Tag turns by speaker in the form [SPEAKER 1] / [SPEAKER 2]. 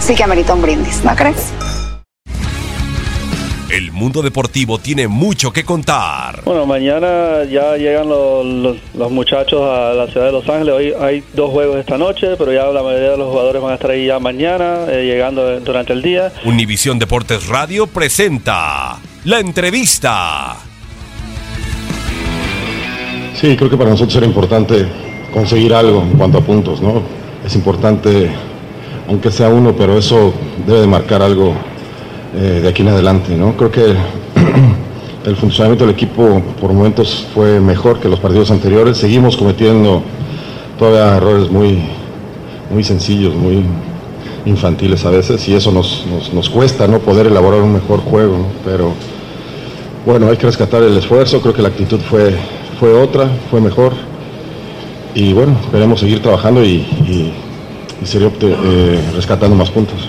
[SPEAKER 1] sí que amerita un brindis, ¿no crees?
[SPEAKER 2] El mundo deportivo tiene mucho que contar.
[SPEAKER 3] Bueno, mañana ya llegan los, los- los muchachos a la ciudad de Los Ángeles. Hoy hay dos juegos esta noche, pero ya la mayoría de los jugadores van a estar ahí ya mañana, eh, llegando durante el día.
[SPEAKER 2] Univisión Deportes Radio presenta la entrevista.
[SPEAKER 4] Sí, creo que para nosotros era importante conseguir algo en cuanto a puntos, ¿no? Es importante, aunque sea uno, pero eso debe de marcar algo eh, de aquí en adelante, ¿no? Creo que el funcionamiento del equipo por momentos fue mejor que los partidos anteriores. Seguimos cometiendo todavía errores muy, muy sencillos, muy infantiles a veces, y eso nos, nos, nos cuesta, ¿no? Poder elaborar un mejor juego. Pero bueno, hay que rescatar el esfuerzo, creo que la actitud fue, fue otra, fue mejor. Y bueno, esperemos seguir trabajando y, y obte- eh, rescatando más puntos.